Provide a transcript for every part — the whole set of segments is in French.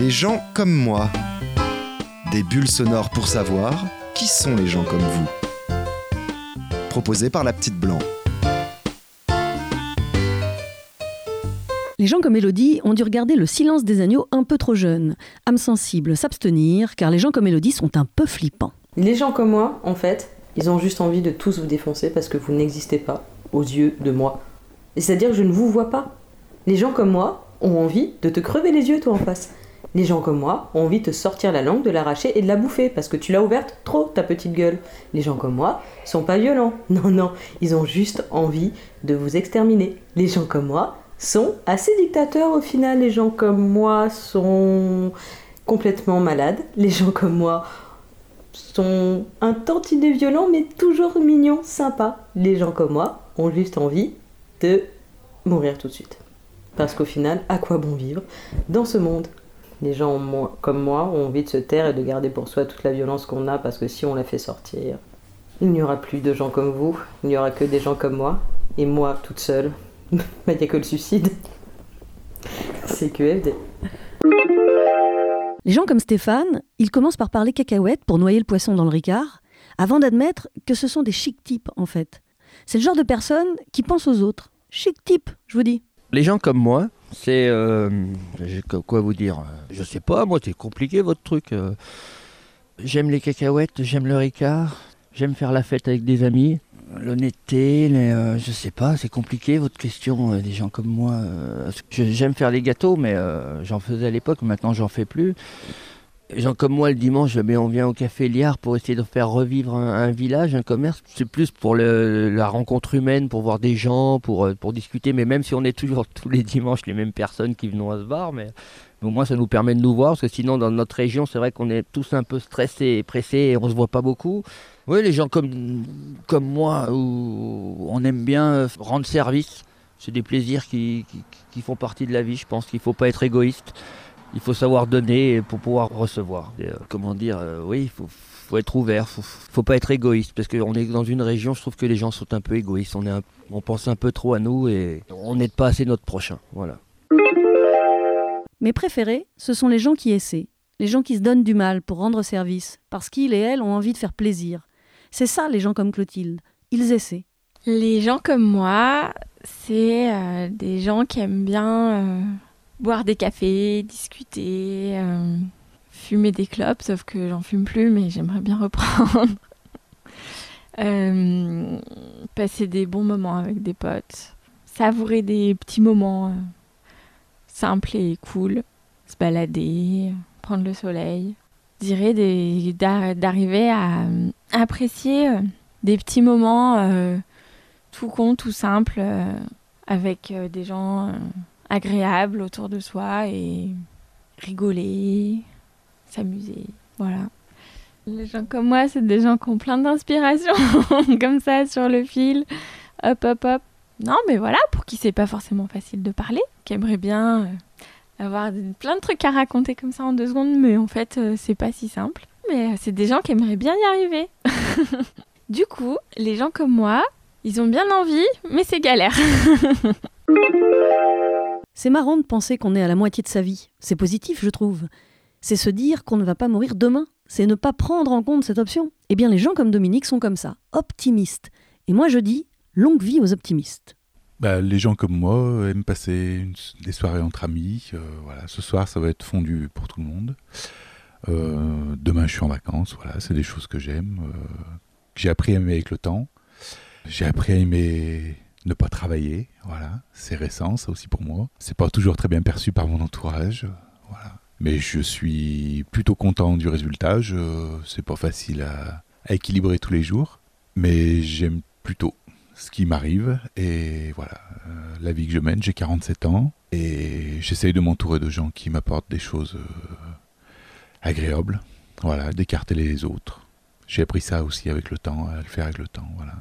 Les gens comme moi. Des bulles sonores pour savoir qui sont les gens comme vous. Proposé par la petite blanc. Les gens comme Elodie ont dû regarder le silence des agneaux un peu trop jeune. Âme sensible, s'abstenir, car les gens comme Elodie sont un peu flippants. Les gens comme moi, en fait, ils ont juste envie de tous vous défoncer parce que vous n'existez pas aux yeux de moi. C'est-à-dire que je ne vous vois pas. Les gens comme moi ont envie de te crever les yeux, toi en face. Les gens comme moi ont envie de te sortir la langue, de l'arracher et de la bouffer parce que tu l'as ouverte trop, ta petite gueule. Les gens comme moi sont pas violents. Non, non, ils ont juste envie de vous exterminer. Les gens comme moi sont assez dictateurs au final. Les gens comme moi sont complètement malades. Les gens comme moi sont un tantinet violents mais toujours mignons, sympas. Les gens comme moi ont juste envie de mourir tout de suite. Parce qu'au final, à quoi bon vivre dans ce monde? Les gens comme moi ont envie de se taire et de garder pour soi toute la violence qu'on a parce que si on la fait sortir, il n'y aura plus de gens comme vous, il n'y aura que des gens comme moi. Et moi, toute seule, il n'y a que le suicide. C'est QFD. Les gens comme Stéphane, ils commencent par parler cacahuètes pour noyer le poisson dans le ricard, avant d'admettre que ce sont des chic types en fait. C'est le genre de personnes qui pensent aux autres. Chic type, je vous dis. Les gens comme moi, c'est. Euh, quoi vous dire Je sais pas, moi, c'est compliqué votre truc. Euh. J'aime les cacahuètes, j'aime le ricard, j'aime faire la fête avec des amis. L'honnêteté, euh, je sais pas, c'est compliqué votre question, des gens comme moi. J'aime faire les gâteaux, mais j'en faisais à l'époque, maintenant j'en fais plus. Gens comme moi, le dimanche, on vient au Café Liard pour essayer de faire revivre un, village, un commerce. C'est plus pour la rencontre humaine, pour voir des gens, pour, euh, discuter. Mais même si on est toujours tous les dimanches les mêmes personnes qui viennent à se bar, mais, au moins ça nous permet de nous voir. Parce que sinon, dans notre région, c'est vrai qu'on est tous un peu stressés et pressés et on se voit pas beaucoup. Oui, les gens comme, comme moi, où on aime bien rendre service. C'est des plaisirs qui, qui font partie de la vie. Je pense qu'il ne faut pas être égoïste il faut savoir donner pour pouvoir recevoir. Euh, comment dire, euh, oui, il faut, faut, être ouvert, faut, faut pas être égoïste, parce qu'on est dans une région, je trouve que les gens sont un peu égoïstes, on, est on pense un peu trop à nous et on n'aide pas assez notre prochain. Voilà. Mes préférés, ce sont les gens qui essaient, les gens qui se donnent du mal pour rendre service, parce qu'ils et elles ont envie de faire plaisir. C'est ça les gens comme Clotilde, ils essaient. Les gens comme moi, c'est euh, des gens qui aiment bien boire des cafés, discuter, euh, fumer des clopes, sauf que j'en fume plus, mais j'aimerais bien reprendre. Euh, passer des bons moments avec des potes, savourer des petits moments euh, simples et cool, se balader, prendre le soleil. Je dirais d'arriver à, apprécier des petits moments tout con, tout simples, avec des gens agréable autour de soi et rigoler, s'amuser. Voilà. Les gens comme moi, c'est des gens qui ont plein d'inspiration, comme ça, sur le fil. Hop, hop, hop. Non, mais voilà, pour qui c'est pas forcément facile de parler, qui aimerait bien euh, avoir plein de trucs à raconter comme ça en deux secondes, mais en fait, euh, c'est pas si simple. Mais euh, c'est des gens qui aimeraient bien y arriver. du coup, les gens comme moi, ils ont bien envie, mais c'est galère. C'est marrant de penser qu'on est à la moitié de sa vie. C'est positif, je trouve. C'est se dire qu'on ne va pas mourir demain. C'est ne pas prendre en compte cette option. Eh bien, les gens comme Dominique sont comme ça, optimistes. Et moi, je dis longue vie aux optimistes. Bah, les gens comme moi aiment passer des soirées entre amis. Euh, voilà, ce soir, ça va être fondu pour tout le monde. Euh, demain, je suis en vacances. Voilà, c'est des choses que j'aime, euh, j'ai appris à aimer avec le temps. J'ai appris à aimer ne pas travailler. Voilà, c'est récent, ça aussi pour moi. C'est pas toujours très bien perçu par mon entourage. Voilà. Mais je suis plutôt content du résultat. C'est pas facile à, équilibrer tous les jours. Mais j'aime plutôt ce qui m'arrive. Et voilà, euh, la vie que je mène, j'ai 47 ans. Et j'essaye de m'entourer de gens qui m'apportent des choses euh, agréables. Voilà, d'écarter les autres. J'ai appris ça aussi avec le temps, à le faire avec le temps. Voilà.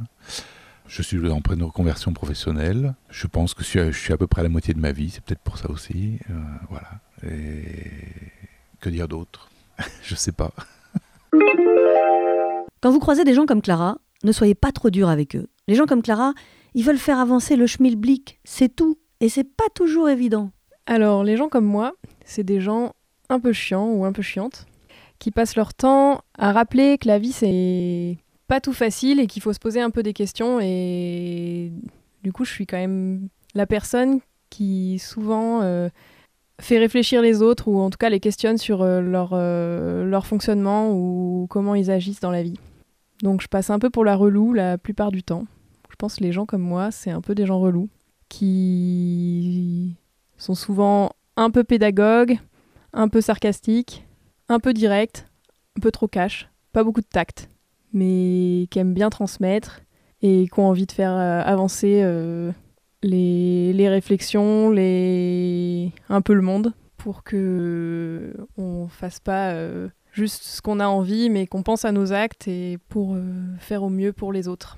Je suis en pleine reconversion professionnelle. Je pense que je suis à peu près à la moitié de ma vie. C'est peut-être pour ça aussi. Euh, voilà. Et que dire d'autre? Je sais pas. Quand vous croisez des gens comme Clara, ne soyez pas trop dur avec eux. Les gens comme Clara, ils veulent faire avancer le schmilblick, c'est tout. Et c'est pas toujours évident. Alors, les gens comme moi, c'est des gens un peu chiants ou un peu chiantes, qui passent leur temps à rappeler que la vie c'est pas tout facile et qu'il faut se poser un peu des questions et du coup je suis quand même la personne qui souvent euh, fait réfléchir les autres ou en tout cas les questionne sur euh, leur, euh, leur fonctionnement ou comment ils agissent dans la vie. Donc je passe un peu pour la relou la plupart du temps. Je pense que les gens comme moi, c'est un peu des gens relous qui sont souvent un peu pédagogues, un peu sarcastiques, un peu directs, un peu trop cash, pas beaucoup de tact, mais qui aiment bien transmettre et qui ont envie de faire avancer les, les réflexions, les... un peu le monde, pour que on fasse pas euh, juste ce qu'on a envie, mais qu'on pense à nos actes et pour euh, faire au mieux pour les autres.